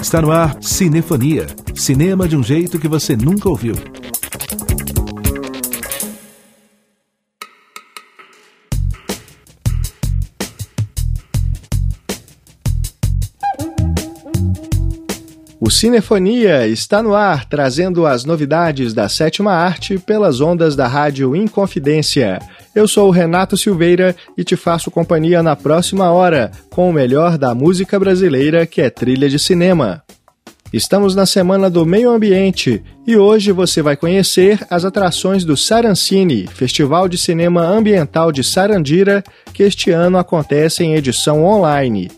Está no ar Cinefonia. Cinema de um jeito que você nunca ouviu. O Cinefonia está no ar, trazendo as novidades da sétima arte pelas ondas da rádio Inconfidência. Eu sou o Renato Silveira e te faço companhia na próxima hora com o melhor da música brasileira, que é trilha de cinema. Estamos na Semana do Meio Ambiente e hoje você vai conhecer as atrações do Sarancine, Festival de Cinema Ambiental de Sarandira, que este ano acontece em edição online.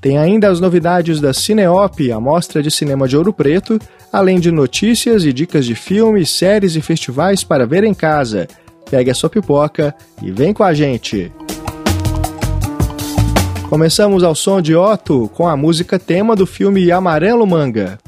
Tem ainda as novidades da Cineop, a mostra de cinema de Ouro Preto, além de notícias e dicas de filmes, séries e festivais para ver em casa. Pegue a sua pipoca e vem com a gente! Começamos ao som de Otto com a música tema do filme Amarelo Manga.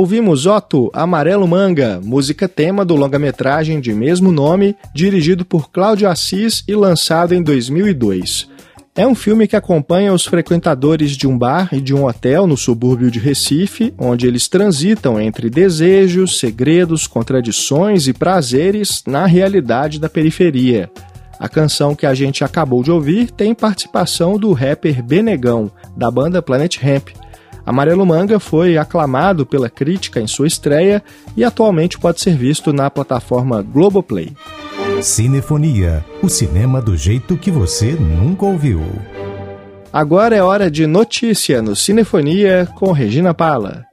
Ouvimos Otto Amarelo Manga, música tema do longa-metragem de mesmo nome, dirigido por Cláudio Assis e lançado em 2002. É um filme que acompanha os frequentadores de um bar e de um hotel no subúrbio de Recife, onde eles transitam entre desejos, segredos, contradições e prazeres na realidade da periferia. A canção que a gente acabou de ouvir tem participação do rapper Benegão, da banda Planet Ramp. Amarelo Manga foi aclamado pela crítica em sua estreia e atualmente pode ser visto na plataforma Globoplay. Cinefonia, o cinema do jeito que você nunca ouviu. Agora é hora de notícia no Cinefonia com Regina Pala.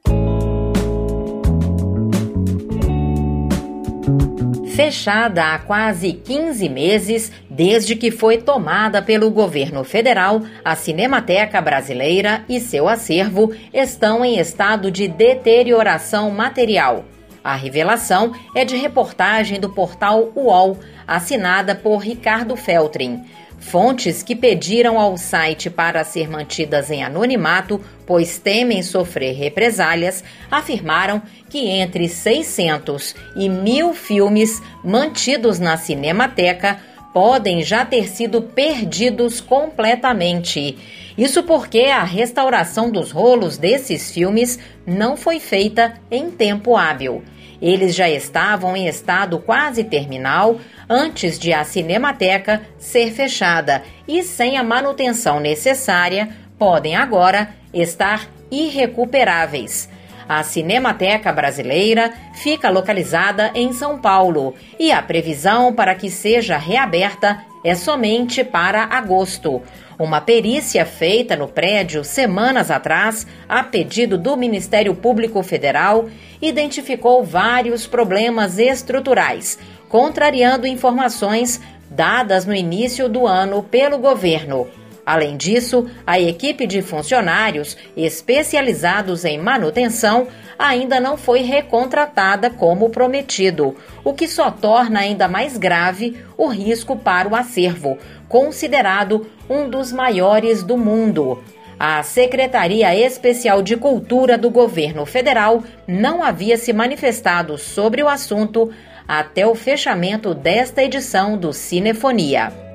Fechada há quase 15 meses, desde que foi tomada pelo governo federal, a Cinemateca Brasileira e seu acervo estão em estado de deterioração material. A revelação é de reportagem do portal UOL, assinada por Ricardo Feltrin. Fontes que pediram ao site para ser mantidas em anonimato, pois temem sofrer represálias, afirmaram que entre 600 e mil filmes mantidos na Cinemateca podem já ter sido perdidos completamente. Isso porque a restauração dos rolos desses filmes não foi feita em tempo hábil. Eles já estavam em estado quase terminal antes de a Cinemateca ser fechada e, sem a manutenção necessária, podem agora estar irrecuperáveis. A Cinemateca Brasileira fica localizada em São Paulo e a previsão para que seja reaberta é somente para agosto. Uma perícia feita no prédio semanas atrás, a pedido do Ministério Público Federal, identificou vários problemas estruturais, contrariando informações dadas no início do ano pelo governo. Além disso, a equipe de funcionários especializados em manutenção ainda não foi recontratada como prometido, o que só torna ainda mais grave o risco para o acervo, considerado um dos maiores do mundo. A Secretaria Especial de Cultura do Governo Federal não havia se manifestado sobre o assunto até o fechamento desta edição do Cinefonia.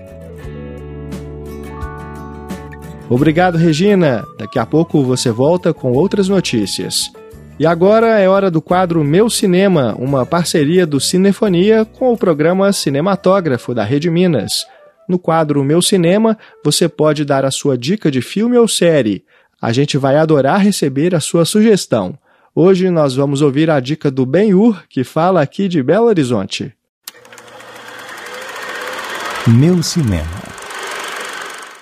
Obrigado, Regina. Daqui a pouco você volta com outras notícias. E agora é hora do quadro Meu Cinema, uma parceria do Cinefonia com o programa Cinematógrafo da Rede Minas. No quadro Meu Cinema, você pode dar a sua dica de filme ou série. A gente vai adorar receber a sua sugestão. Hoje nós vamos ouvir a dica do Ben-Hur, que fala aqui de Belo Horizonte. Meu Cinema.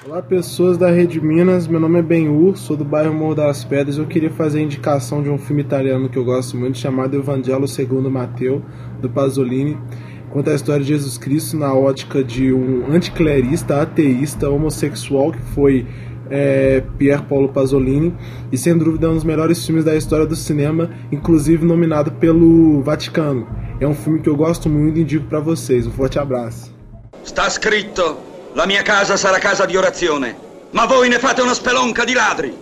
Olá pessoas da Rede Minas, meu nome é Ben-Hur, sou do bairro Morro das Pedras. Eu queria fazer a indicação de um filme italiano que eu gosto muito, chamado Evangelho segundo Mateu, do Pasolini. Conta a história de Jesus Cristo na ótica de um anticlerista, ateísta, homossexual, que foi é, Pier Paolo Pasolini, e sem dúvida é um dos melhores filmes da história do cinema, inclusive nominado pelo Vaticano. É um filme que eu gosto muito e indico para vocês. Um forte abraço. Sta scritto La mia casa sarà casa di orazione, ma voi ne fate una spelonca di ladri.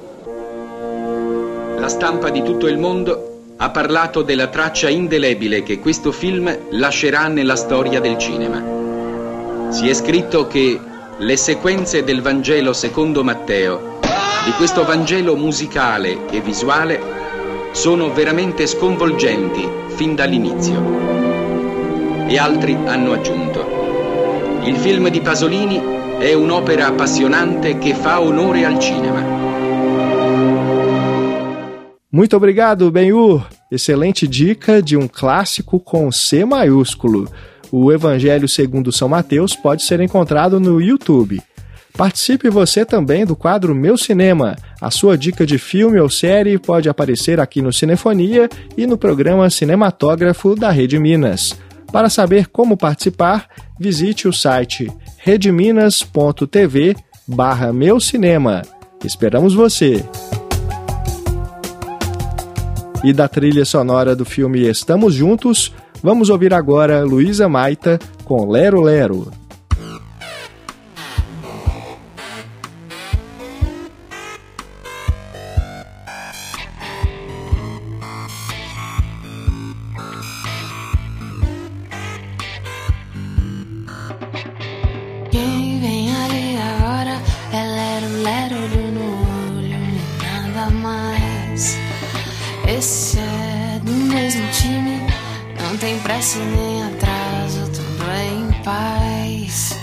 La stampa di tutto il mondo ha parlato della traccia indelebile che questo film lascerà nella storia del cinema. Si è scritto che le sequenze del Vangelo secondo Matteo, di questo Vangelo musicale e visuale, sono veramente sconvolgenti fin dall'inizio. E altri hanno aggiunto. Il film di Pasolini è un'opera appassionante che fa onore al cinema. Muito obrigado, Benhur. Excelente dica de um clássico com C maiúsculo. O Evangelho segundo São Mateus pode ser encontrado no YouTube. Participe você também do quadro Meu Cinema. A sua dica de filme ou série pode aparecer aqui no Cinefonia e no programa Cinematógrafo da Rede Minas. Para saber como participar, visite o site redminas.tv barra meu cinema. Esperamos você! E da trilha sonora do filme Estamos Juntos, vamos ouvir agora Luísa Maita com Lero Lero. Pressa nem atraso, tudo é em paz.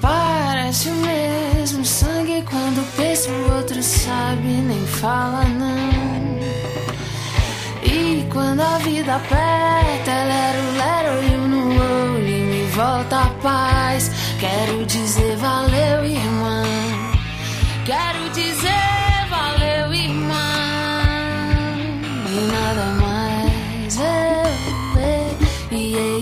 Parece o mesmo sangue quando pensa o outro sabe, nem fala não. E quando a vida aperta, lero, lero, olho no olho e me volta a paz. Quero dizer valeu, irmã. Quero dizer valeu, irmã. E nada mais. Eu, eu,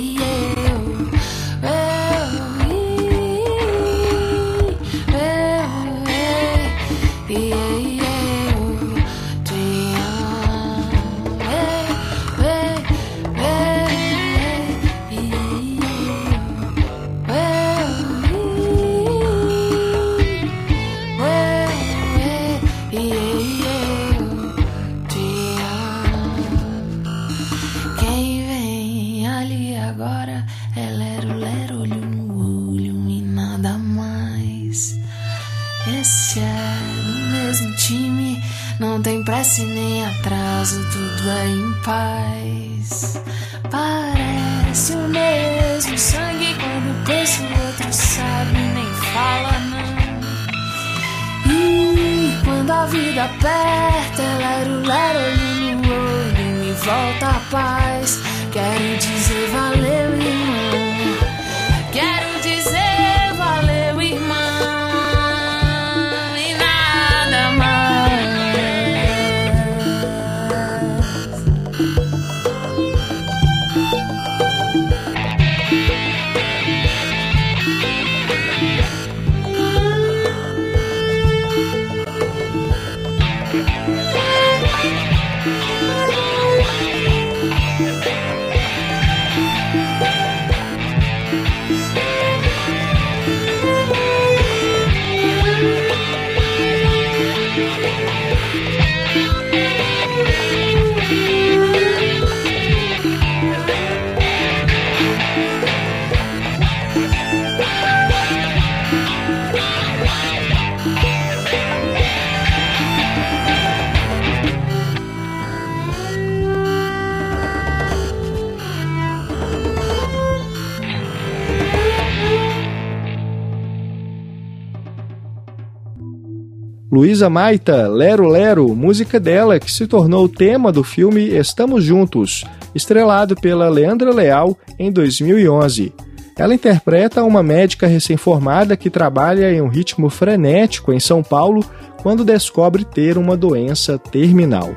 Luísa Maita, Lero Lero, música dela que se tornou o tema do filme Estamos Juntos, estrelado pela Leandra Leal em 2011. Ela interpreta uma médica recém-formada que trabalha em um ritmo frenético em São Paulo quando descobre ter uma doença terminal.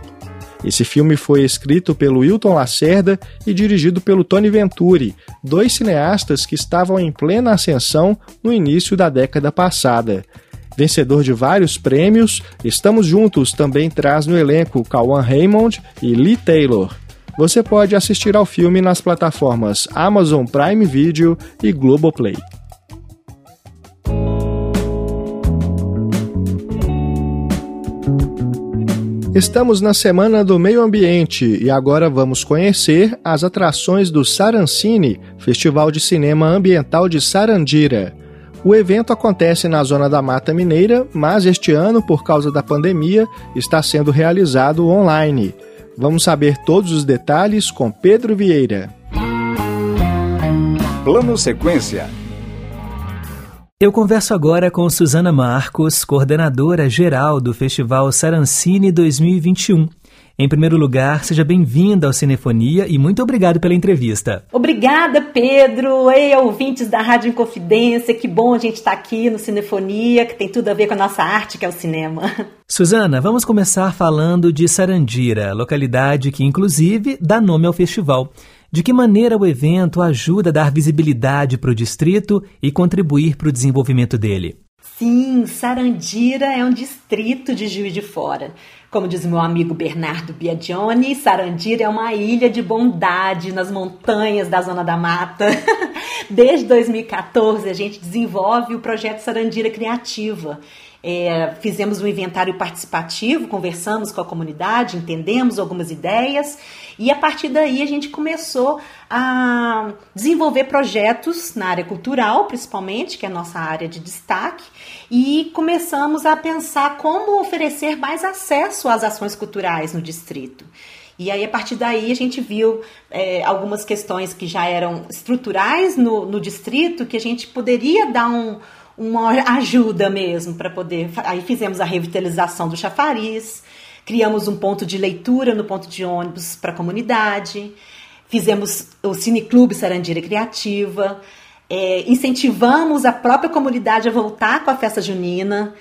Esse filme foi escrito pelo Wilton Lacerda e dirigido pelo Tony Venturi, dois cineastas que estavam em plena ascensão no início da década passada. Vencedor de vários prêmios, Estamos Juntos também traz no elenco Kawan Raymond e Lee Taylor. Você pode assistir ao filme nas plataformas Amazon Prime Video e Globoplay. Estamos na Semana do Meio Ambiente e agora vamos conhecer as atrações do Sarancine, Festival de Cinema Ambiental de Sarandira. O evento acontece na Zona da Mata Mineira, mas este ano, por causa da pandemia, está sendo realizado online. Vamos saber todos os detalhes com Pedro Vieira. Plano Sequência. Eu converso agora com Suzana Marcos, coordenadora geral do Festival Sarancine 2021. Em primeiro lugar, seja bem-vinda ao Cinefonia e muito obrigado pela entrevista. Obrigada, Pedro. Ei, ouvintes da Rádio Inconfidência, que bom a gente estar aqui no Cinefonia, que tem tudo a ver com a nossa arte, que é o cinema. Suzana, vamos começar falando de Sarandira, localidade que, inclusive, dá nome ao festival. De que maneira o evento ajuda a dar visibilidade para o distrito e contribuir para o desenvolvimento dele? Sim, Sarandira é um distrito de Juiz de Fora. Como diz meu amigo Bernardo Biagioni, Sarandira é uma ilha de bondade nas montanhas da Zona da Mata. Desde 2014, a gente desenvolve o projeto Sarandira Criativa. É, fizemos um inventário participativo, conversamos com a comunidade, entendemos algumas ideias e a partir daí a gente começou a desenvolver projetos na área cultural, principalmente, que é a nossa área de destaque, e começamos a pensar como oferecer mais acesso às ações culturais no distrito. E aí, a partir daí, a gente viu é, algumas questões que já eram estruturais no, no distrito, que a gente poderia dar um, uma ajuda mesmo para poder. Aí fizemos a revitalização do chafariz, criamos um ponto de leitura no ponto de ônibus para a comunidade, fizemos o Cineclube Sarandira Criativa, é, incentivamos a própria comunidade a voltar com a festa junina.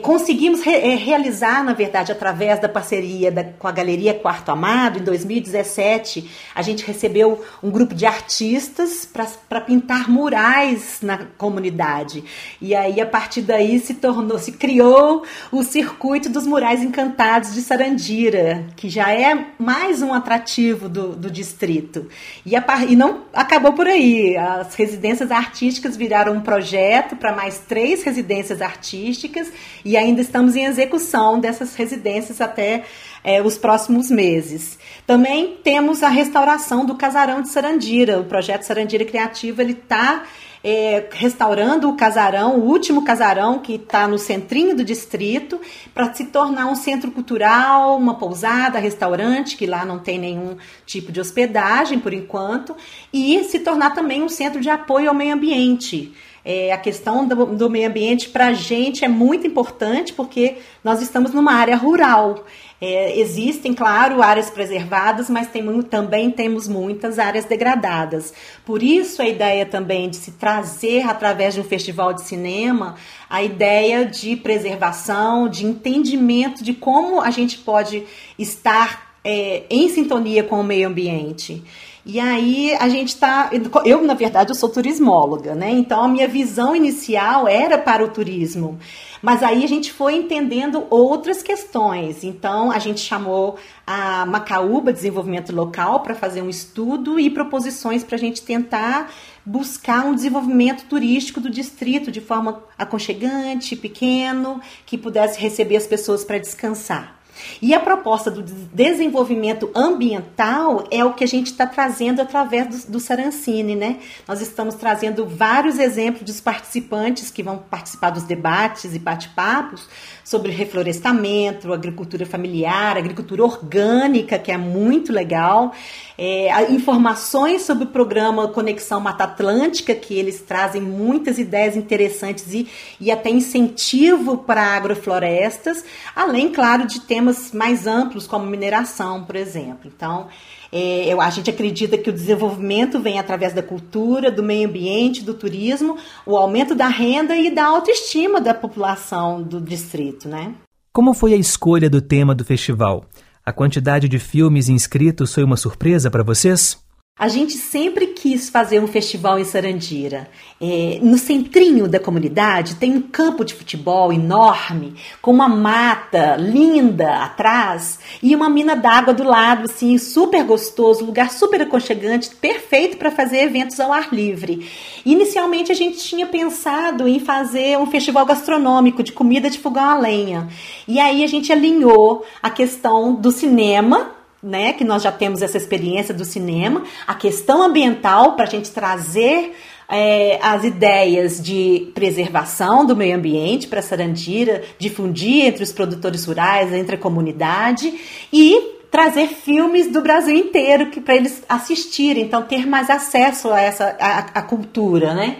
Conseguimos re é, realizar, na verdade, através da parceria da, com a Galeria Quarto Amado, em 2017, a gente recebeu um grupo de artistas para pintar murais na comunidade. E aí, a partir daí, se tornou, se criou o circuito dos murais encantados de Sarandira, que já é mais um atrativo do, do distrito. E, a, e não acabou por aí. As residências artísticas viraram um projeto para mais três residências artísticas e ainda estamos em execução dessas residências até é, os próximos meses. Também temos a restauração do casarão de Sarandira. O projeto Sarandira Criativa ele está é, restaurando o casarão, o último casarão que está no centrinho do distrito, para se tornar um centro cultural, uma pousada, restaurante, que lá não tem nenhum tipo de hospedagem por enquanto, e se tornar também um centro de apoio ao meio ambiente. É, a questão do, do meio ambiente para a gente é muito importante porque nós estamos numa área rural. É, existem, claro, áreas preservadas, mas tem, também temos muitas áreas degradadas. Por isso, a ideia também de se trazer, através de um festival de cinema, a ideia de preservação, de entendimento de como a gente pode estar é, em sintonia com o meio ambiente. E aí a gente está. Eu, na verdade, eu sou turismóloga, né? Então a minha visão inicial era para o turismo. Mas aí a gente foi entendendo outras questões. Então a gente chamou a Macaúba Desenvolvimento Local para fazer um estudo e proposições para a gente tentar buscar um desenvolvimento turístico do distrito de forma aconchegante, pequeno, que pudesse receber as pessoas para descansar. E a proposta do desenvolvimento ambiental é o que a gente está trazendo através do, do Sarancine, né? Nós estamos trazendo vários exemplos dos participantes que vão participar dos debates e bate-papos sobre reflorestamento, agricultura familiar, agricultura orgânica, que é muito legal, é, informações sobre o programa Conexão Mata Atlântica, que eles trazem muitas ideias interessantes e, e até incentivo para agroflorestas, além, claro, de temas mais amplos, como mineração, por exemplo. Então, é, eu, a gente acredita que o desenvolvimento vem através da cultura, do meio ambiente, do turismo, o aumento da renda e da autoestima da população do distrito, né? Como foi a escolha do tema do festival? A quantidade de filmes inscritos foi uma surpresa para vocês? A gente sempre quis fazer um festival em Sarandira. É, no centrinho da comunidade tem um campo de futebol enorme, com uma mata linda atrás e uma mina d'água do lado, assim, super gostoso, lugar super aconchegante, perfeito para fazer eventos ao ar livre. Inicialmente a gente tinha pensado em fazer um festival gastronômico de comida de fogão a lenha. E aí a gente alinhou a questão do cinema né, que nós já temos essa experiência do cinema, a questão ambiental para a gente trazer é, as ideias de preservação do meio ambiente para Sarandira, difundir entre os produtores rurais, entre a comunidade e trazer filmes do Brasil inteiro que para eles assistirem, então ter mais acesso a essa a, a cultura, né?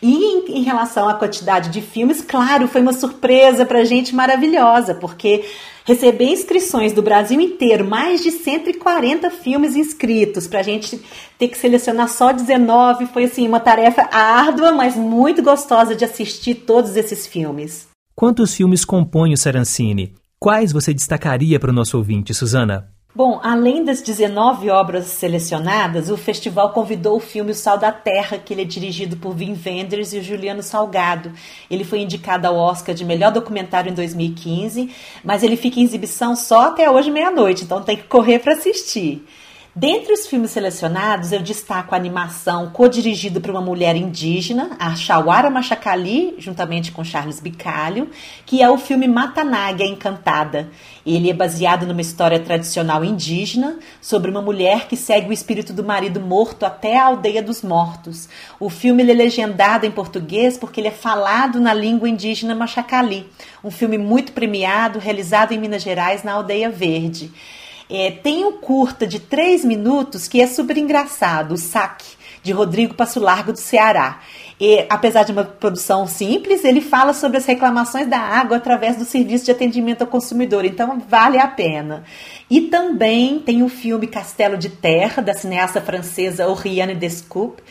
E em, em, relação à quantidade de filmes, claro, foi uma surpresa para gente maravilhosa, porque receber inscrições do Brasil inteiro, mais de 140 filmes inscritos, para a gente ter que selecionar só 19, foi assim uma tarefa árdua, mas muito gostosa de assistir todos esses filmes. Quantos filmes compõem o Sarancine? Quais você destacaria para o nosso ouvinte, Suzana? Bom, além das 19 obras selecionadas, o festival convidou o filme O Sal da Terra, que ele é dirigido por Wim Wenders e o Juliano Salgado. Ele foi indicado ao Oscar de melhor documentário em 2015, mas ele fica em exibição só até hoje meia-noite, então tem que correr para assistir. Dentre os filmes selecionados, eu destaco a animação co-dirigida por uma mulher indígena, a Shawara Machacali, juntamente com Charles Bicalho, que é o filme Matanaga Encantada. Ele é baseado numa história tradicional indígena sobre uma mulher que segue o espírito do marido morto até a aldeia dos mortos. O filme é legendado em português porque ele é falado na língua indígena Machacali. Um filme muito premiado, realizado em Minas Gerais, na Aldeia Verde. É, tem um curta de três minutos que é super engraçado, o Saque, de Rodrigo Passo Largo do Ceará. E, apesar de uma produção simples, ele fala sobre as reclamações da água através do serviço de atendimento ao consumidor, então vale a pena. E também tem o filme Castelo de Terra, da cineasta francesa Oriane Descoupe,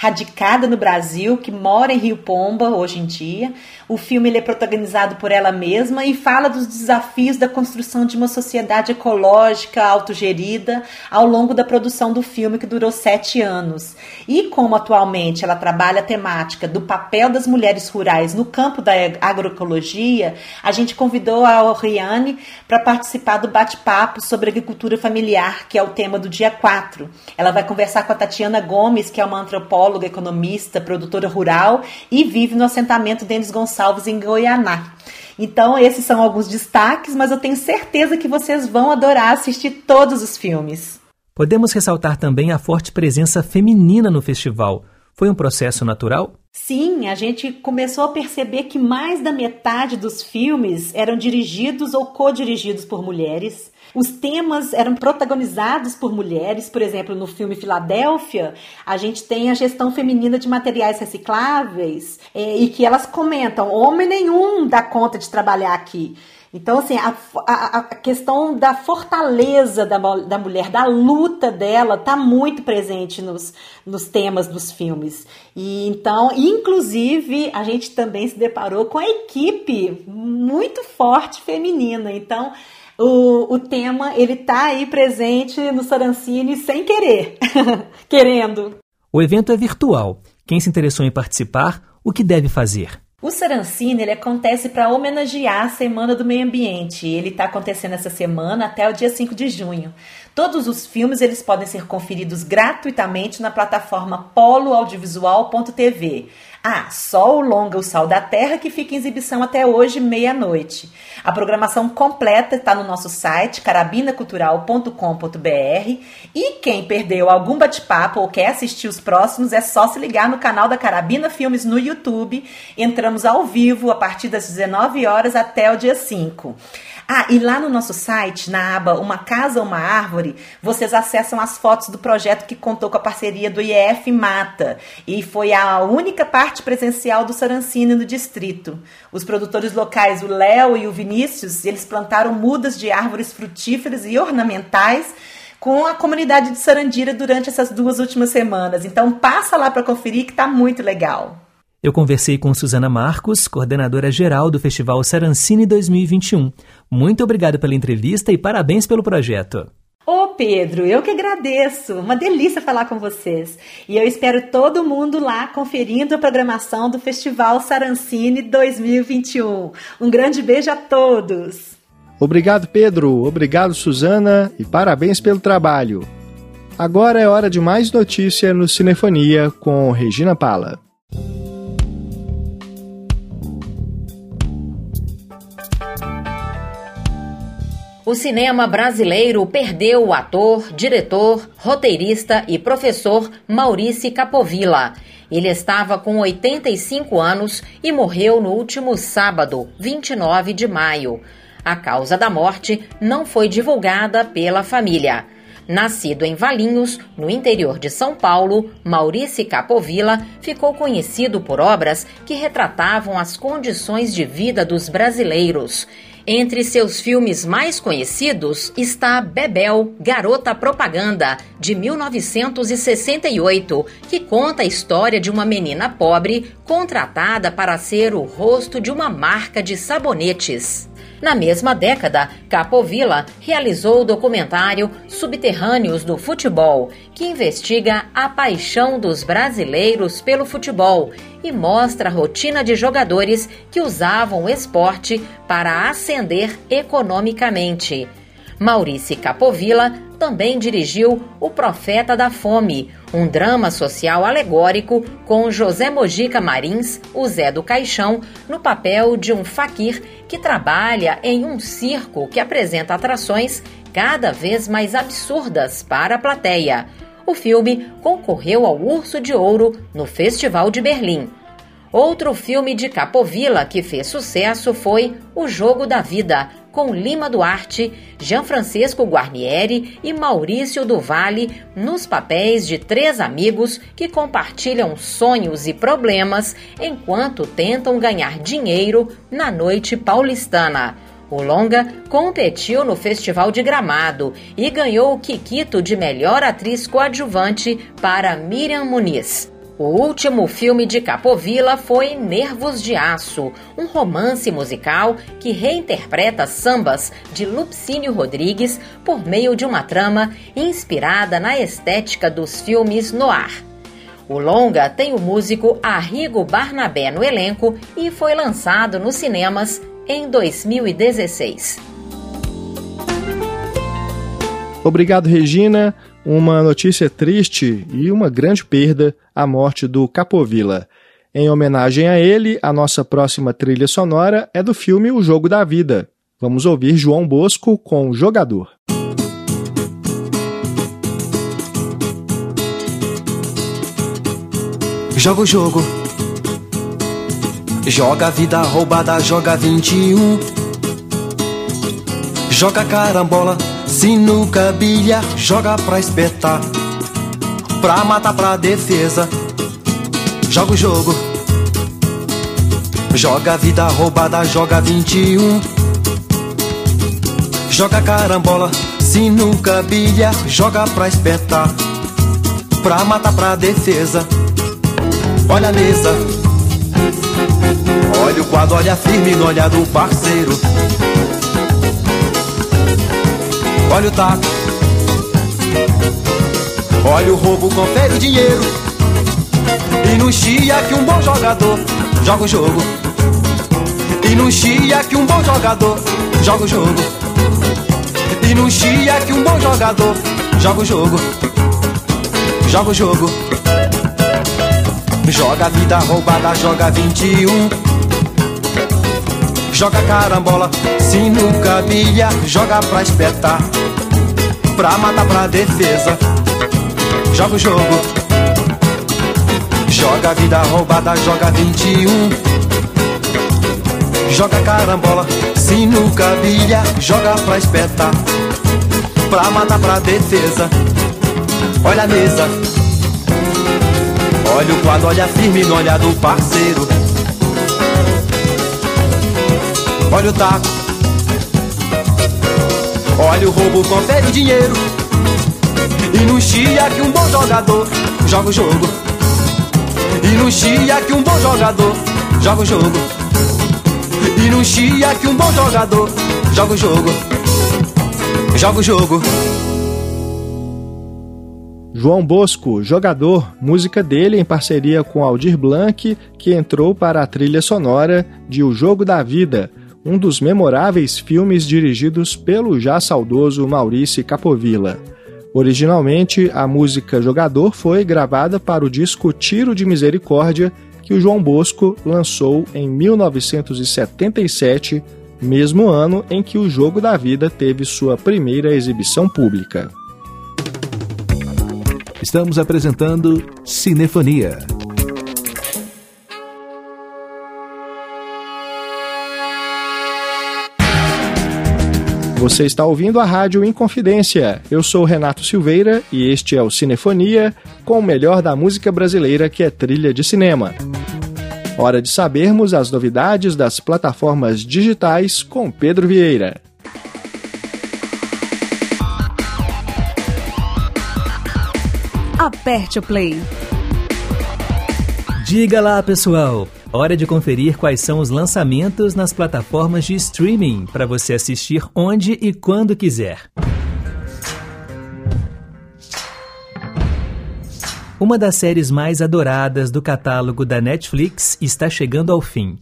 radicada no Brasil, que mora em Rio Pomba hoje em dia. O filme é protagonizado por ela mesma e fala dos desafios da construção de uma sociedade ecológica autogerida ao longo da produção do filme, que durou sete anos. E como atualmente ela trabalha a temática do papel das mulheres rurais no campo da agroecologia, a gente convidou a Oriane para participar do bate-papo sobre agricultura familiar, que é o tema do dia 4. Ela vai conversar com a Tatiana Gomes, que é uma antropóloga bióloga, economista, produtora rural e vive no assentamento Denis Gonçalves, em Goianá. Então, esses são alguns destaques, mas eu tenho certeza que vocês vão adorar assistir todos os filmes. Podemos ressaltar também a forte presença feminina no festival. Foi um processo natural? Sim, a gente começou a perceber que mais da metade dos filmes eram dirigidos ou co-dirigidos por mulheres. Os temas eram protagonizados por mulheres, por exemplo, no filme Filadélfia, a gente tem a gestão feminina de materiais recicláveis é, e que elas comentam: homem nenhum dá conta de trabalhar aqui. Então, assim, a, a, a, questão da fortaleza da, da mulher, da luta dela, está muito presente nos, nos temas dos filmes. E então, inclusive, a gente também se deparou com a equipe muito forte feminina. Então, o, o tema ele tá aí presente no Sarancine sem querer, querendo. O evento é virtual. Quem se interessou em participar, o que deve fazer? O Sarancine ele acontece para homenagear a Semana do Meio Ambiente. Ele está acontecendo essa semana até o dia 5 de junho. Todos os filmes eles podem ser conferidos gratuitamente na plataforma poloaudiovisual.tv. Ah, só o longa O Sal da Terra que fica em exibição até hoje, meia-noite. A programação completa está no nosso site carabinacultural.com.br e quem perdeu algum bate-papo ou quer assistir os próximos é só se ligar no canal da Carabina Filmes no YouTube. Entramos ao vivo a partir das 19 horas até o dia 5. Ah, e lá no nosso site, na aba Uma Casa, Uma Árvore, vocês acessam as fotos do projeto que contou com a parceria do IEF Mata e foi a única parte presencial do Sarancine no distrito. Os produtores locais, o Léo e o Vinícius, eles plantaram mudas de árvores frutíferas e ornamentais com a comunidade de Sarandira durante essas duas últimas semanas. Então passa lá para conferir que está muito legal. Eu conversei com Suzana Marcos, coordenadora geral do Festival Sarancine 2021. Muito obrigado pela entrevista e parabéns pelo projeto. Ô Pedro, eu que agradeço. Uma delícia falar com vocês. E eu espero todo mundo lá conferindo a programação do Festival Sarancine 2021. Um grande beijo a todos. Obrigado, Pedro. Obrigado, Suzana. E parabéns pelo trabalho. Agora é hora de mais notícia no Cinefonia com Regina Pala. O cinema brasileiro perdeu o ator, diretor, roteirista e professor Maurício Capovilla. Ele estava com 85 anos e morreu no último sábado, 29 de maio. A causa da morte não foi divulgada pela família. Nascido em Valinhos, no interior de São Paulo, Maurício Capovilla ficou conhecido por obras que retratavam as condições de vida dos brasileiros. Entre seus filmes mais conhecidos está Bebel, Garota Propaganda, de 1968, que conta a história de uma menina pobre contratada para ser o rosto de uma marca de sabonetes. Na mesma década, Capovilla realizou o documentário Subterrâneos do Futebol, que investiga a paixão dos brasileiros pelo futebol e mostra a rotina de jogadores que usavam o esporte para ascender economicamente. Maurício Capovilla também dirigiu O Profeta da Fome, um drama social alegórico com José Mojica Marins, o Zé do Caixão, no papel de um faquir que trabalha em um circo que apresenta atrações cada vez mais absurdas para a plateia. O filme concorreu ao Urso de Ouro no Festival de Berlim. Outro filme de Capovilla que fez sucesso foi O Jogo da Vida, com Lima Duarte, Jean Francisco Guarnieri e Maurício do Vale nos papéis de três amigos que compartilham sonhos e problemas enquanto tentam ganhar dinheiro na noite paulistana. O longa competiu no Festival de Gramado e ganhou o Kikito de melhor atriz coadjuvante para Miriam Muniz. O último filme de Capovilla foi Nervos de Aço, um romance musical que reinterpreta sambas de Lupcínio Rodrigues por meio de uma trama inspirada na estética dos filmes noir. O longa tem o músico Arrigo Barnabé no elenco e foi lançado nos cinemas em 2016. Obrigado, Regina. Uma notícia triste e uma grande perda: a morte do Capovilla. Em homenagem a ele, a nossa próxima trilha sonora é do filme O Jogo da Vida. Vamos ouvir João Bosco com Jogador. Joga o jogo. Joga a vida roubada, joga 21. Joga carambola Sinuca, bilhar, joga pra espetar. Pra matar, pra defesa. Joga o jogo. Joga vida roubada, joga 21. Joga carambola, sinuca, bilhar, joga pra espetar. Pra matar, pra defesa. Olha a mesa. Olha o quadro, olha firme no olhar do parceiro. Olha o taco. Olha o roubo, confere o dinheiro. E no chia que um bom jogador joga o jogo. E no chia que um bom jogador joga o jogo. E no chia que um bom jogador joga o jogo. Joga o jogo. Joga a vida roubada, joga 21. Joga carambola, sinuca, bilha, joga pra espetar pra matar pra defesa. Joga o jogo. Joga vida roubada, joga 21. Joga carambola, sinuca, bilha, joga pra espetar. Pra matar pra defesa. Olha a mesa. Olha o quadro, olha firme no olhar do parceiro. Olha o taco. Olha o roubo, confere o dinheiro. E no chia que um bom jogador joga o jogo. E no chia que um bom jogador joga o jogo. E no chia que um bom jogador joga o jogo. Joga o jogo. João Bosco, jogador, música dele em parceria com Aldir Blanc, que entrou para a trilha sonora de O Jogo da Vida, um dos memoráveis filmes dirigidos pelo já saudoso Maurício Capovilla. Originalmente, a música Jogador foi gravada para o disco Tiro de Misericórdia, que o João Bosco lançou em 1977, mesmo ano em que o Jogo da Vida teve sua primeira exibição pública. Estamos apresentando Cinefonia. Você está ouvindo a Rádio Inconfidência. Eu sou Renato Silveira e este é o Cinefonia, com o melhor da música brasileira que é trilha de cinema. Hora de sabermos as novidades das plataformas digitais com Pedro Vieira. Aperte o play. Diga lá, pessoal. Hora de conferir quais são os lançamentos nas plataformas de streaming para você assistir onde e quando quiser. Uma das séries mais adoradas do catálogo da Netflix está chegando ao fim.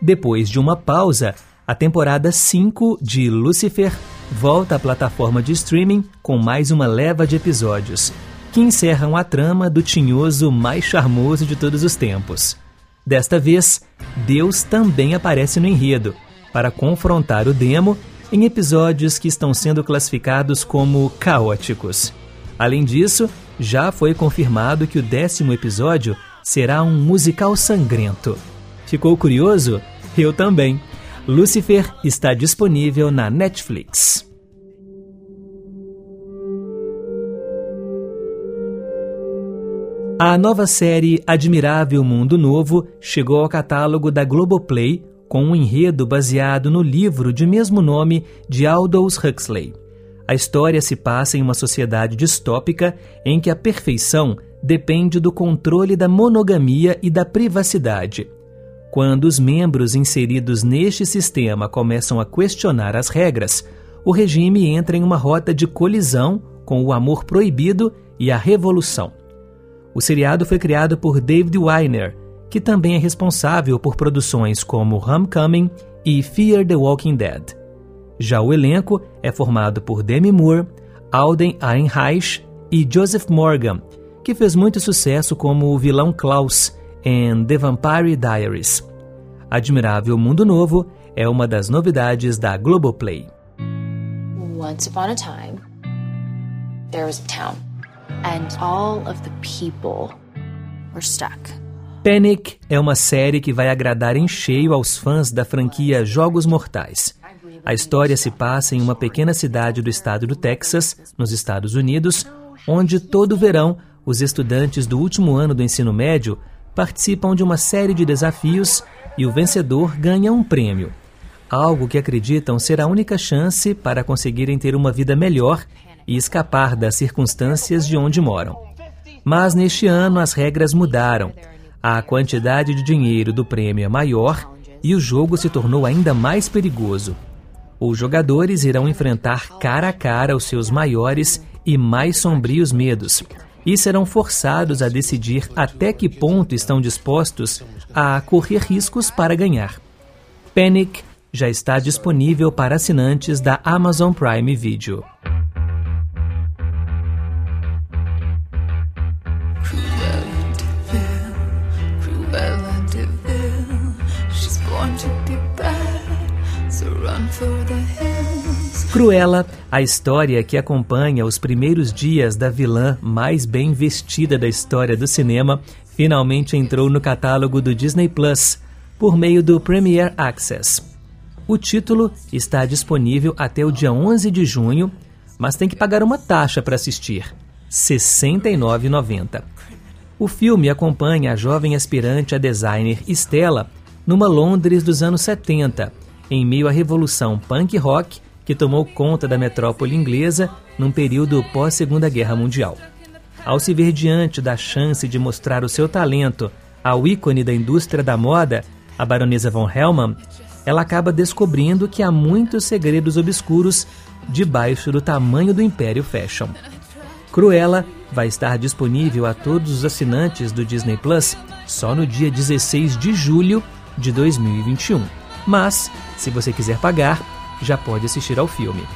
Depois de uma pausa, a temporada 5 de Lucifer volta à plataforma de streaming com mais uma leva de episódios, que encerram a trama do tinhoso mais charmoso de todos os tempos. Desta vez, Deus também aparece no enredo, para confrontar o demo em episódios que estão sendo classificados como caóticos. Além disso, já foi confirmado que o décimo episódio será um musical sangrento. Ficou curioso? Eu também. Lucifer está disponível na Netflix. A nova série Admirável Mundo Novo chegou ao catálogo da Globoplay com um enredo baseado no livro de mesmo nome de Aldous Huxley. A história se passa em uma sociedade distópica em que a perfeição depende do controle da monogamia e da privacidade. Quando os membros inseridos neste sistema começam a questionar as regras, o regime entra em uma rota de colisão com o amor proibido e a revolução. O seriado foi criado por David Weiner, que também é responsável por produções como Homecoming e Fear the Walking Dead. Já o elenco é formado por Demi Moore, Alden Ehrenreich e Joseph Morgan, que fez muito sucesso como o vilão Klaus em The Vampire Diaries. Admirável Mundo Novo é uma das novidades da Globoplay. Once upon a time, there was a town, and all of the people were stuck. Panic é uma série que vai agradar em cheio aos fãs da franquia Jogos Mortais. A história se passa em uma pequena cidade do estado do Texas, nos Estados Unidos, onde todo verão os estudantes do último ano do ensino médio participam de uma série de desafios e o vencedor ganha um prêmio. Algo que acreditam ser a única chance para conseguirem ter uma vida melhor e escapar das circunstâncias de onde moram. Mas neste ano as regras mudaram. A quantidade de dinheiro do prêmio é maior e o jogo se tornou ainda mais perigoso. Os jogadores irão enfrentar cara a cara os seus maiores e mais sombrios medos, e serão forçados a decidir até que ponto estão dispostos a correr riscos para ganhar. Panic já está disponível para assinantes da Amazon Prime Video. Cruella, a história que acompanha os primeiros dias da vilã mais bem vestida da história do cinema, finalmente entrou no catálogo do Disney Plus por meio do Premier Access. O título está disponível até o dia 11 de junho, mas tem que pagar uma taxa para assistir, R$ 69,90. O filme acompanha a jovem aspirante a designer Stella numa Londres dos anos 70, em meio à revolução punk rock que tomou conta da metrópole inglesa num período pós-Segunda Guerra Mundial. Ao se ver diante da chance de mostrar o seu talento ao ícone da indústria da moda, a baronesa von Hellman, ela acaba descobrindo que há muitos segredos obscuros debaixo do tamanho do Império Fashion. Cruella vai estar disponível a todos os assinantes do Disney Plus só no dia 16 de julho de 2021. Mas, se você quiser pagar, já pode assistir ao filme.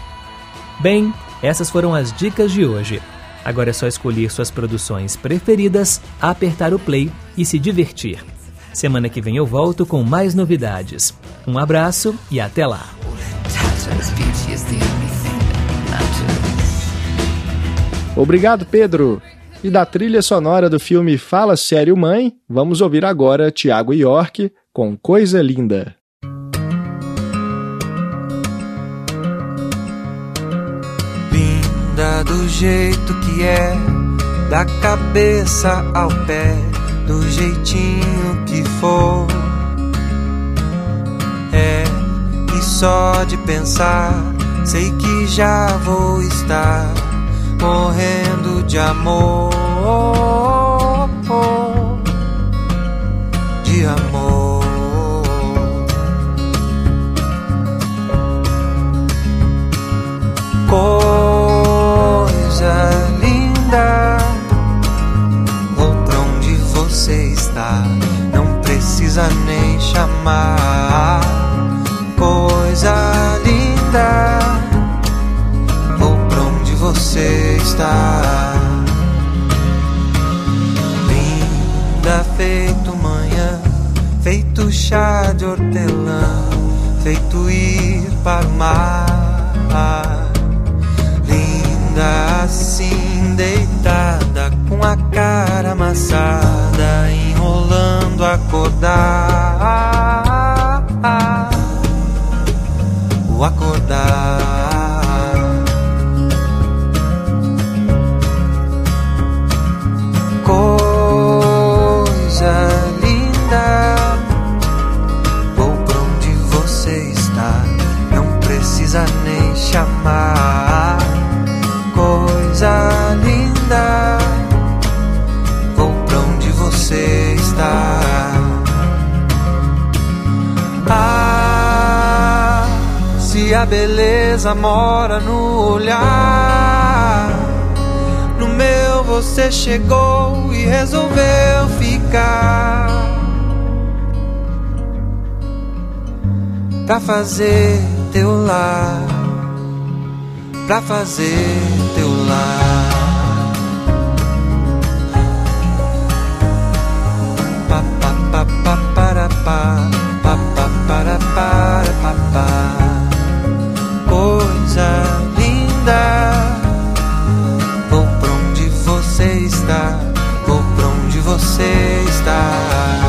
Bem, essas foram as dicas de hoje. Agora é só escolher suas produções preferidas, apertar o play e se divertir. Semana que vem eu volto com mais novidades. Um abraço e até lá! Obrigado, Pedro! E da trilha sonora do filme Fala Sério Mãe, vamos ouvir agora Tiago York com Coisa Linda. Do jeito que é, da cabeça ao pé, do jeitinho que for. É, e só de pensar, sei que já vou estar morrendo de amor. De amor. Linda, vou pra onde você está, não precisa nem chamar. Coisa linda, vou pra onde você está. Linda, feito manhã, feito chá de hortelã, feito ir para o mar. Linda assim, deitada, com a cara amassada, enrolando acordar. Beleza mora no olhar. No meu você chegou e resolveu ficar. Pra fazer teu lar, pra fazer teu lar. Pa pa pa pa para pa pa pa para para pa pa. Coisa linda, vou pra onde você está, vou pra onde você está.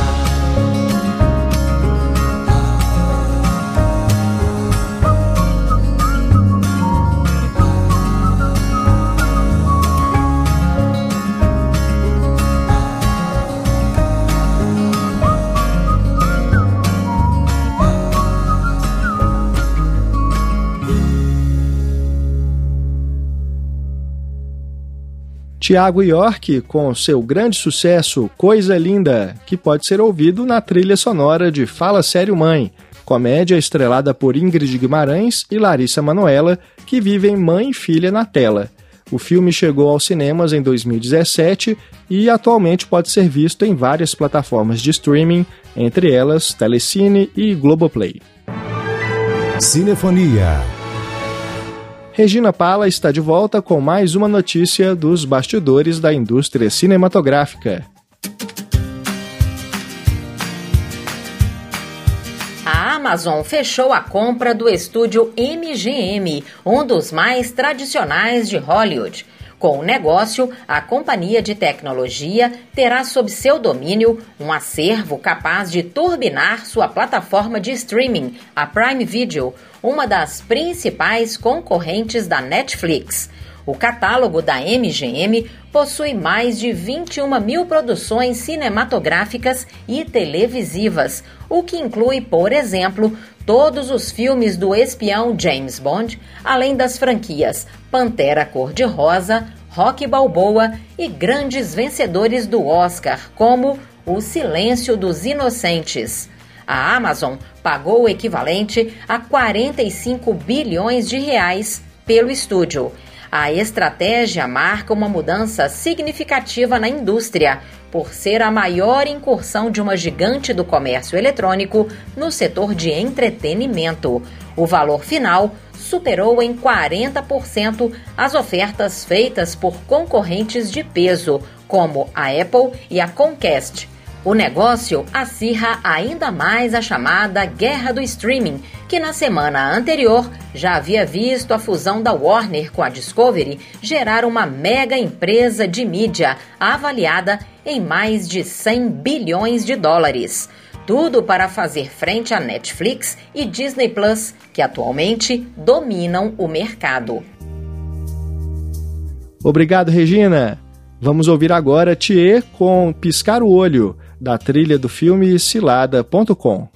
Tiago York com seu grande sucesso Coisa Linda, que pode ser ouvido na trilha sonora de Fala Sério Mãe, comédia estrelada por Ingrid Guimarães e Larissa Manoela, que vivem mãe e filha na tela. O filme chegou aos cinemas em 2017 e atualmente pode ser visto em várias plataformas de streaming, entre elas Telecine e Globoplay. Cinefonia. Regina Pala está de volta com mais uma notícia dos bastidores da indústria cinematográfica. A Amazon fechou a compra do estúdio MGM, um dos mais tradicionais de Hollywood. Com o negócio, a companhia de tecnologia terá sob seu domínio um acervo capaz de turbinar sua plataforma de streaming, a Prime Video, uma das principais concorrentes da Netflix. O catálogo da MGM possui mais de 21 mil produções cinematográficas e televisivas, o que inclui, por exemplo, todos os filmes do espião James Bond, além das franquias Pantera Cor-de-Rosa, Rock Balboa e grandes vencedores do Oscar, como O Silêncio dos Inocentes. A Amazon pagou o equivalente a 45 bilhões de reais pelo estúdio. A estratégia marca uma mudança significativa na indústria, por ser a maior incursão de uma gigante do comércio eletrônico no setor de entretenimento. O valor final superou em 40% as ofertas feitas por concorrentes de peso, como a Apple e a Comcast o negócio acirra ainda mais a chamada guerra do streaming, que na semana anterior já havia visto a fusão da Warner com a Discovery gerar uma mega empresa de mídia avaliada em mais de 100 bilhões de dólares. Tudo para fazer frente à Netflix e Disney Plus, que atualmente dominam o mercado. Obrigado, Regina. Vamos ouvir agora Thier com Piscar o Olho da trilha do filme cilada.com.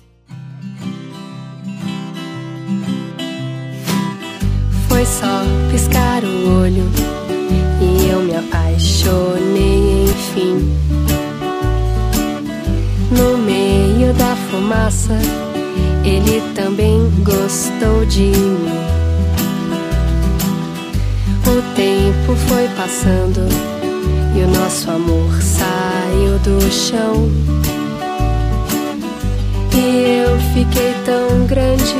Foi só piscar o olho e eu me apaixonei, enfim. No meio da fumaça, ele também gostou de mim. O tempo foi passando e o nosso amor saiu do chão. E eu fiquei tão grande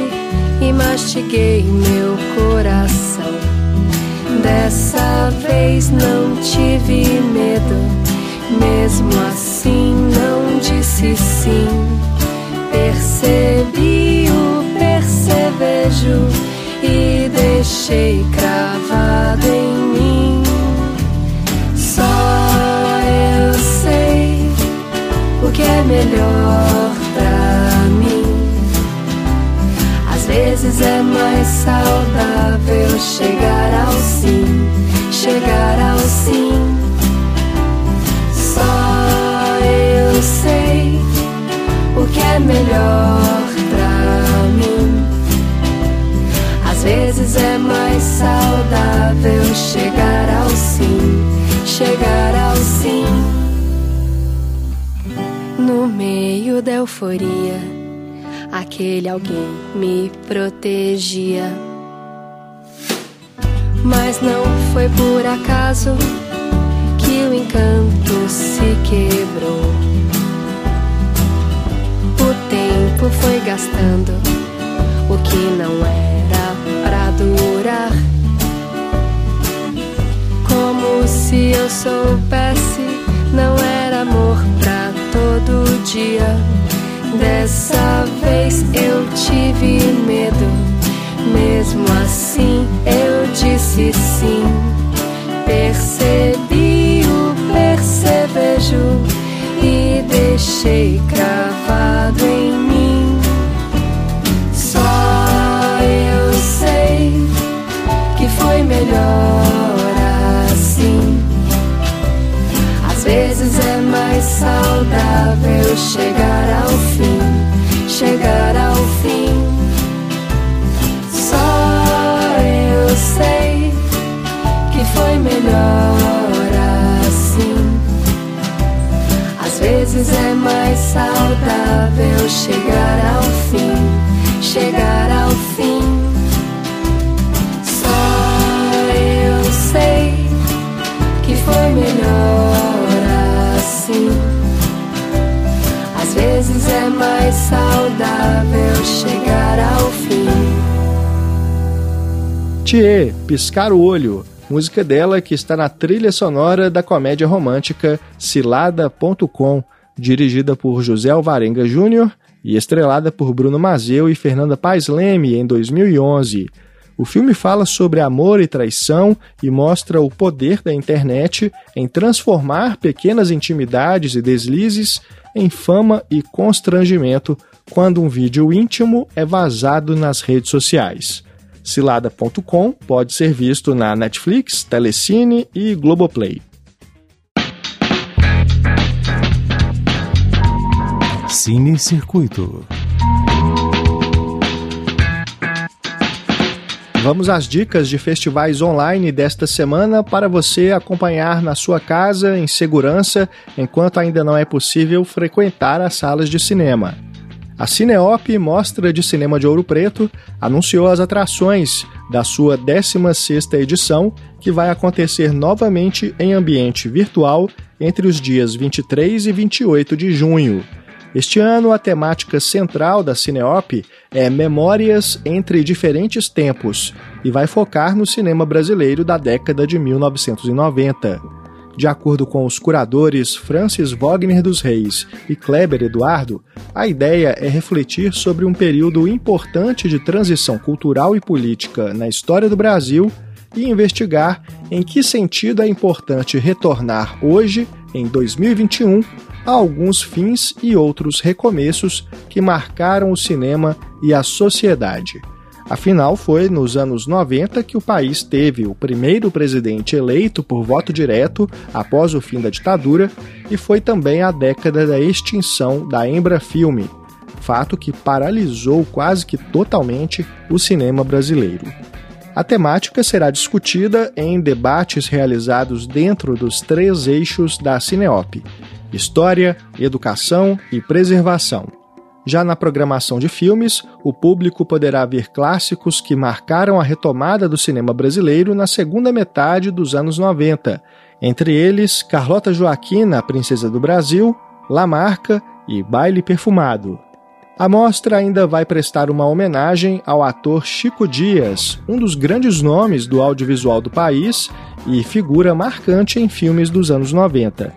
e mastiguei meu coração. Dessa vez não tive medo, mesmo assim não disse sim. Percebi o percevejo e deixei cravado em que é melhor pra mim. Às vezes é mais saudável chegar ao sim, chegar ao sim. Só eu sei o que é melhor pra mim. Às vezes é mais saudável chegar ao sim chegar ao sim. No meio da euforia, aquele alguém me protegia. Mas não foi por acaso que o encanto se quebrou. O tempo foi gastando o que não era pra durar. Como se eu soubesse, dia. Dessa vez eu tive medo, mesmo assim eu disse sim. Mais saudável chegar ao fim, chegar ao fim. Só eu sei que foi melhor assim. Às vezes é mais saudável chegar ao fim. Thier, Piscar o Olho, música dela que está na trilha sonora da comédia romântica Cilada.com, dirigida por José Alvarenga Júnior e estrelada por Bruno Mazeu e Fernanda Paes Leme em 2011. O filme fala sobre amor e traição e mostra o poder da internet em transformar pequenas intimidades e deslizes em fama e constrangimento quando um vídeo íntimo é vazado nas redes sociais. Cilada.com pode ser visto na Netflix, Telecine e Globoplay. Cine Circuito. Vamos às dicas de festivais online desta semana para você acompanhar na sua casa em segurança enquanto ainda não é possível frequentar as salas de cinema. A Cineop, Mostra de Cinema de Ouro Preto, anunciou as atrações da sua 16ª edição, que vai acontecer novamente em ambiente virtual entre os dias 23 e 28 de junho. Este ano, a temática central da Cineop é Memórias entre Diferentes Tempos e vai focar no cinema brasileiro da década de 1990. De acordo com os curadores Francis Wagner dos Reis e Kleber Eduardo, a ideia é refletir sobre um período importante de transição cultural e política na história do Brasil e investigar em que sentido é importante retornar hoje, em 2021, alguns fins e outros recomeços que marcaram o cinema e a sociedade. Afinal, foi nos anos 90 que o país teve o primeiro presidente eleito por voto direto após o fim da ditadura e foi também a década da extinção da Embrafilme, fato que paralisou quase que totalmente o cinema brasileiro. A temática será discutida em debates realizados dentro dos três eixos da Cineop: História, Educação e Preservação. Já na programação de filmes, o público poderá ver clássicos que marcaram a retomada do cinema brasileiro na segunda metade dos anos 90, entre eles Carlota Joaquina, a Princesa do Brasil, La Marca e Baile Perfumado. A mostra ainda vai prestar uma homenagem ao ator Chico Dias, um dos grandes nomes do audiovisual do país e figura marcante em filmes dos anos 90.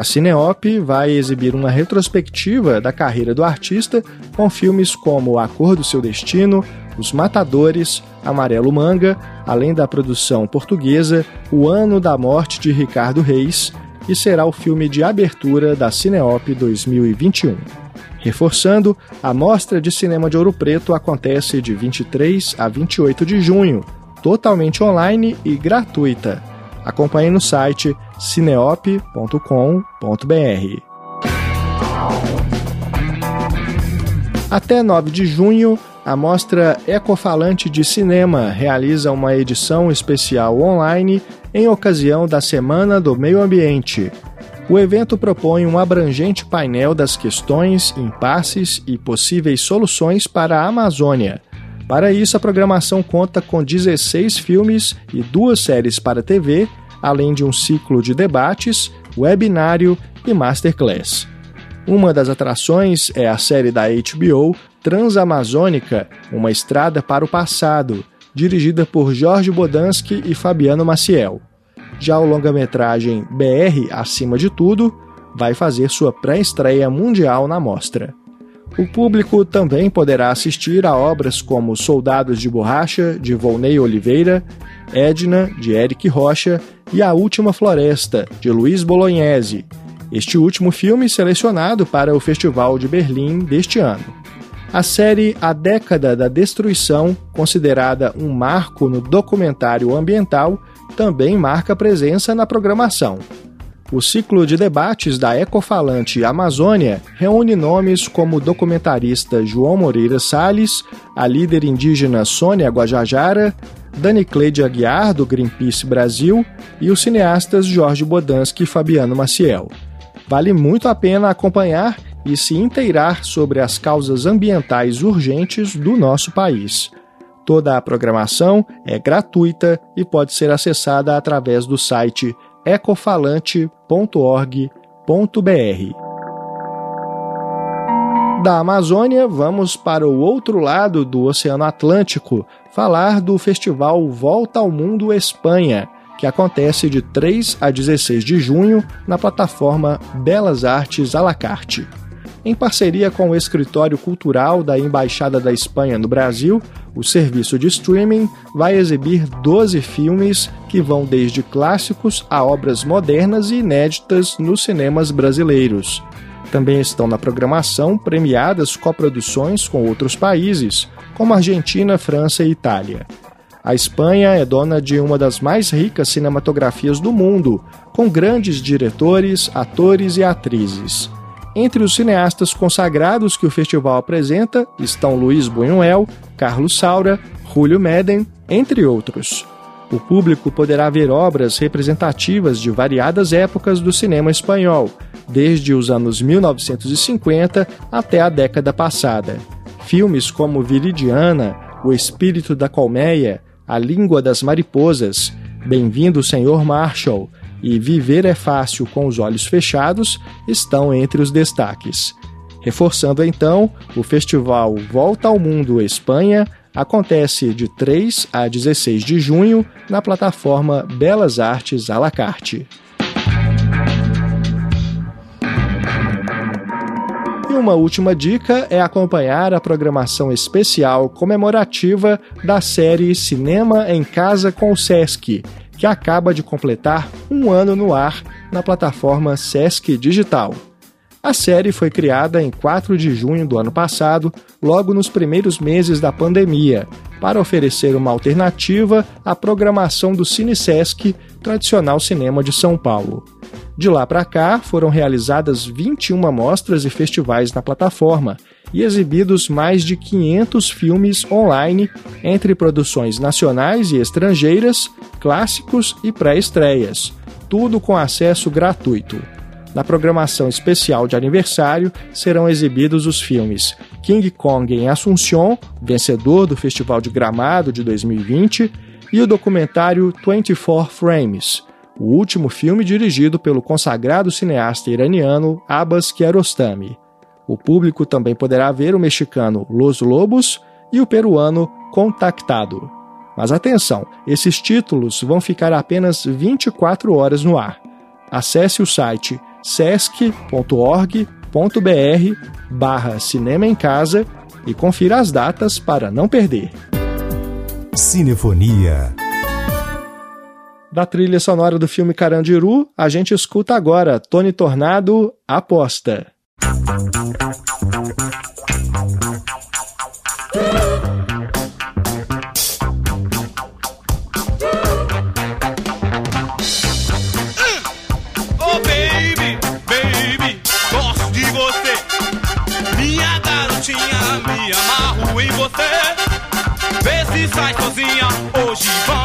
A Cineop vai exibir uma retrospectiva da carreira do artista com filmes como A Cor do Seu Destino, Os Matadores, Amarelo Manga, além da produção portuguesa O Ano da Morte de Ricardo Reis, e será o filme de abertura da Cineop 2021. Reforçando, a Mostra de Cinema de Ouro Preto acontece de 23 a 28 de junho, totalmente online e gratuita. Acompanhe no site cineop.com.br. Até 9 de junho, a mostra Ecofalante de Cinema realiza uma edição especial online em ocasião da Semana do Meio Ambiente. O evento propõe um abrangente painel das questões, impasses e possíveis soluções para a Amazônia. Para isso, a programação conta com 16 filmes e duas séries para TV, além de um ciclo de debates, webinário e masterclass. Uma das atrações é a série da HBO Transamazônica, uma estrada para o passado, dirigida por Jorge Bodansky e Fabiano Maciel. Já o longa-metragem BR Acima de Tudo vai fazer sua pré-estreia mundial na mostra. O público também poderá assistir a obras como Soldados de Borracha, de Volney Oliveira, Edna, de Eric Rocha e A Última Floresta, de Luiz Bolognese, este último filme selecionado para o Festival de Berlim deste ano. A série A Década da Destruição, considerada um marco no documentário ambiental, também marca presença na programação. O ciclo de debates da Ecofalante Amazônia reúne nomes como o documentarista João Moreira Salles, a líder indígena Sônia Guajajara, Dani Cleide Aguiar, do Greenpeace Brasil, e os cineastas Jorge Bodansky e Fabiano Maciel. Vale muito a pena acompanhar e se inteirar sobre as causas ambientais urgentes do nosso país. Toda a programação é gratuita e pode ser acessada através do site ecofalante.org.br. Da Amazônia, vamos para o outro lado do Oceano Atlântico falar do festival Volta ao Mundo Espanha, que acontece de 3 a 16 de junho na plataforma Belas Artes à la carte em parceria com o Escritório Cultural da Embaixada da Espanha no Brasil, o serviço de streaming vai exibir 12 filmes que vão desde clássicos a obras modernas e inéditas nos cinemas brasileiros. Também estão na programação premiadas coproduções com outros países, como Argentina, França e Itália. A Espanha é dona de uma das mais ricas cinematografias do mundo, com grandes diretores, atores e atrizes. Entre os cineastas consagrados que o festival apresenta estão Luiz Buñuel, Carlos Saura, Julio Meden, entre outros. O público poderá ver obras representativas de variadas épocas do cinema espanhol, desde os anos 1950 até a década passada. Filmes como Viridiana, O Espírito da Colmeia, A Língua das Mariposas, Bem-vindo, Senhor Marshall, e Viver é Fácil com os Olhos Fechados estão entre os destaques. Reforçando então, o festival Volta ao Mundo Espanha acontece de 3 a 16 de junho na plataforma Belas Artes à la carte. E uma última dica é acompanhar a programação especial comemorativa da série Cinema em Casa com o Sesc, que acaba de completar um ano no ar na plataforma Sesc Digital. A série foi criada em 4 de junho do ano passado, logo nos primeiros meses da pandemia, para oferecer uma alternativa à programação do Cine Sesc, tradicional cinema de São Paulo. De lá para cá, foram realizadas 21 mostras e festivais na plataforma e exibidos mais de 500 filmes online, entre produções nacionais e estrangeiras, clássicos e pré-estreias, tudo com acesso gratuito. Na programação especial de aniversário serão exibidos os filmes King Kong em Assunção, vencedor do Festival de Gramado de 2020, e o documentário 24 Frames, o último filme dirigido pelo consagrado cineasta iraniano Abbas Kiarostami. O público também poderá ver o mexicano Los Lobos e o peruano Contactado. Mas atenção, esses títulos vão ficar apenas 24 horas no ar. Acesse o site sesc.org.br barra Cinema em Casa e confira as datas para não perder. Cinefonia da trilha sonora do filme Carandiru, a gente escuta agora Tony Tornado Aposta. Oh me amarro em você. Vê se sai sozinha, hoje vamos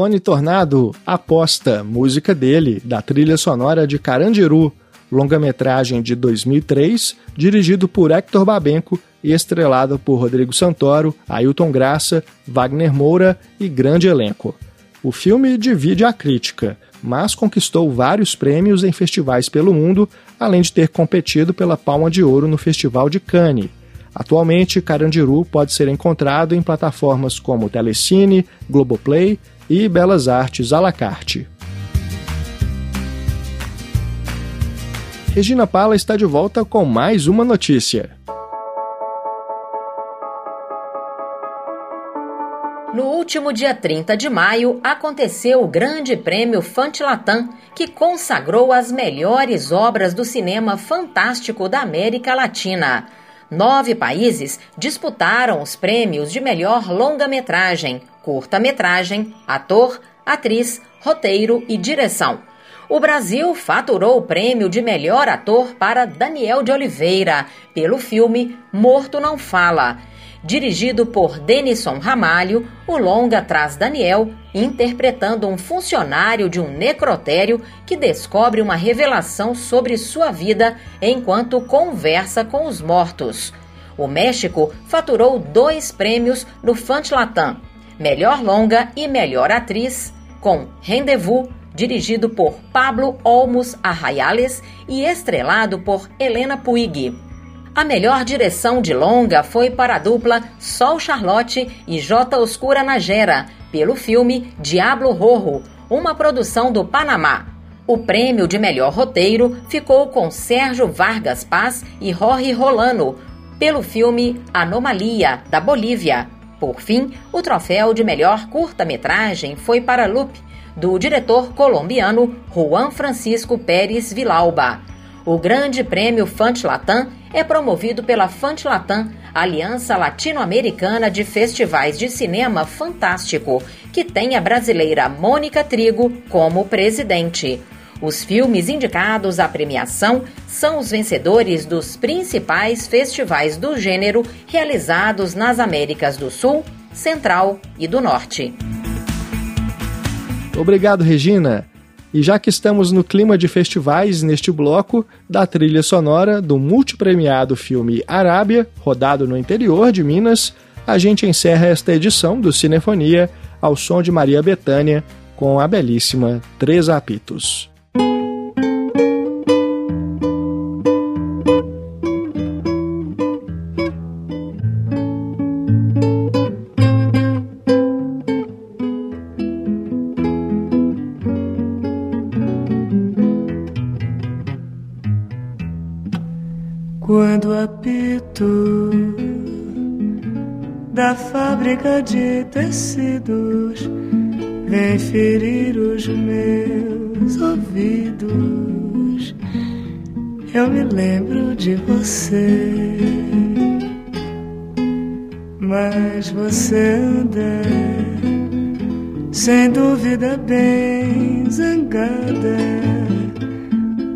Tony Tornado, Aposta, música dele, da trilha sonora de Carandiru, longa-metragem de 2003, dirigido por Hector Babenco e estrelado por Rodrigo Santoro, Ailton Graça, Wagner Moura e grande elenco. O filme divide a crítica, mas conquistou vários prêmios em festivais pelo mundo, além de ter competido pela Palma de Ouro no Festival de Cannes. Atualmente, Carandiru pode ser encontrado em plataformas como Telecine, Globoplay e Belas Artes à la carte. Regina Pala está de volta com mais uma notícia. No último dia 30 de maio, aconteceu o Grande Prêmio Fantilatã, que consagrou as melhores obras do cinema fantástico da América Latina. Nove países disputaram os prêmios de melhor longa-metragem, curta-metragem, ator, atriz, roteiro e direção. O Brasil faturou o prêmio de melhor ator para Daniel de Oliveira, pelo filme Morto Não Fala. Dirigido por Denison Ramalho, o longa traz Daniel interpretando um funcionário de um necrotério que descobre uma revelação sobre sua vida enquanto conversa com os mortos. O México faturou dois prêmios no Fantilatã, melhor longa e melhor atriz, com Rendezvous, dirigido por Pablo Olmos Arraiales e estrelado por Helena Puig. A melhor direção de longa foi para a dupla Sol Charlotte e J. Oscura Nagera, pelo filme Diablo Rojo, uma produção do Panamá. O prêmio de melhor roteiro ficou com Sérgio Vargas Paz e Jorge Rolano, pelo filme Anomalia, da Bolívia. Por fim, o troféu de melhor curta-metragem foi para Lupe, do diretor colombiano Juan Francisco Pérez Vilauba. O Grande Prêmio Fantilatã é promovido pela Fantilatã, Aliança Latino-Americana de Festivais de Cinema Fantástico, que tem a brasileira Mônica Trigo como presidente. Os filmes indicados à premiação são os vencedores dos principais festivais do gênero realizados nas Américas do Sul, Central e do Norte. Obrigado, Regina. E já que estamos no clima de festivais neste bloco, da trilha sonora do multipremiado filme Arábia, rodado no interior de Minas, a gente encerra esta edição do Cinefonia ao som de Maria Bethânia com a belíssima Três Apitos. Fábrica de tecidos vem ferir os meus ouvidos, eu me lembro de você. Mas você anda sem dúvida bem zangada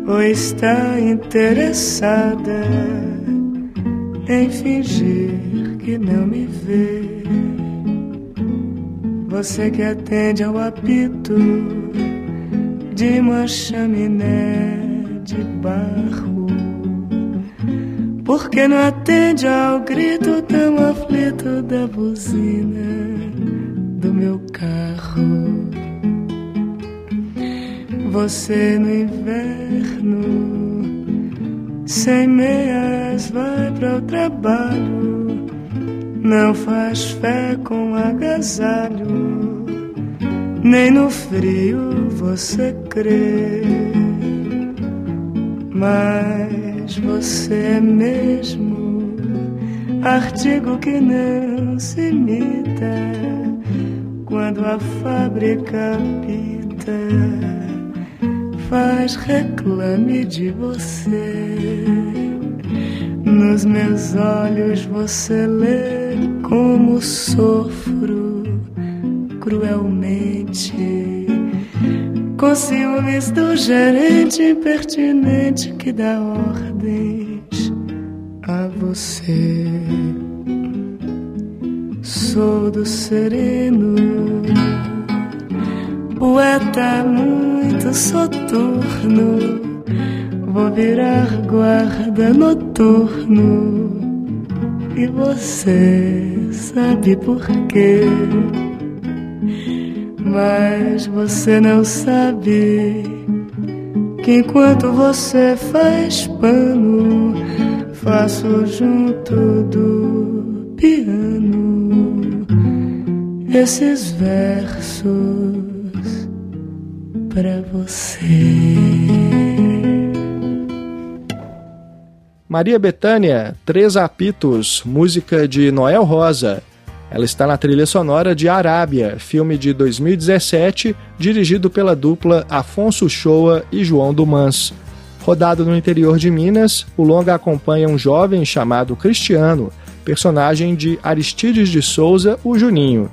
ou está interessada em fingir que não me vê. Você que atende ao apito de uma chaminé de barro. Por que não atende ao grito tão aflito da buzina do meu carro? Você no inverno, sem meias, vai para o trabalho. Não faz fé com agasalho, nem no frio você crê. Mas você é mesmo artigo que não se imita quando a fábrica pita faz reclame de você. Nos meus olhos você lê como sofro cruelmente. Com ciúmes do gerente impertinente que dá ordens a você. Sou do sereno, poeta muito soturno. Vou virar guarda noturno. E você sabe por quê? Mas você não sabe que enquanto você faz pano, faço junto do piano esses versos para você. Maria Bethânia, Três Apitos, música de Noel Rosa. Ela está na trilha sonora de Arábia, filme de 2017, dirigido pela dupla Afonso Shoa e João Dumans. Rodado no interior de Minas, o longa acompanha um jovem chamado Cristiano, personagem de Aristides de Souza, o Juninho.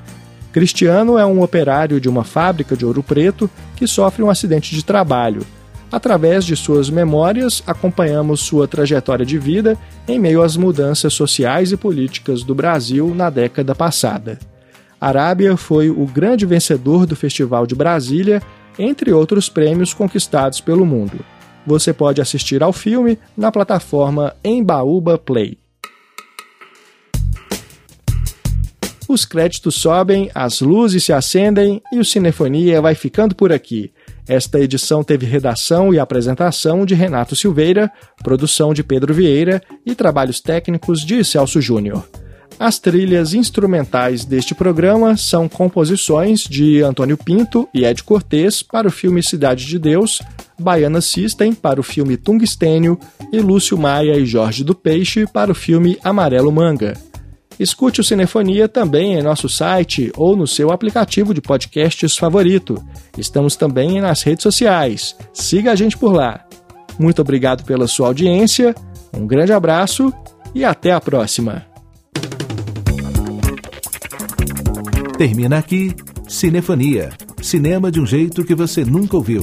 Cristiano é um operário de uma fábrica de ouro preto que sofre um acidente de trabalho. Através de suas memórias, acompanhamos sua trajetória de vida em meio às mudanças sociais e políticas do Brasil na década passada. Arábia foi o grande vencedor do Festival de Brasília, entre outros prêmios conquistados pelo mundo. Você pode assistir ao filme na plataforma Embaúba Play. Os créditos sobem, as luzes se acendem e o Cinefonia vai ficando por aqui. Esta edição teve redação e apresentação de Renato Silveira, produção de Pedro Vieira e trabalhos técnicos de Celso Júnior. As trilhas instrumentais deste programa são composições de Antônio Pinto e Ed Cortez para o filme Cidade de Deus, Baiana System para o filme Tungstênio e Lúcio Maia e Jorge do Peixe para o filme Amarelo Manga. Escute o Cinefonia também em nosso site ou no seu aplicativo de podcasts favorito. Estamos também nas redes sociais. Siga a gente por lá. Muito obrigado pela sua audiência, um grande abraço e até a próxima. Termina aqui Cinefonia. Cinema de um jeito que você nunca ouviu.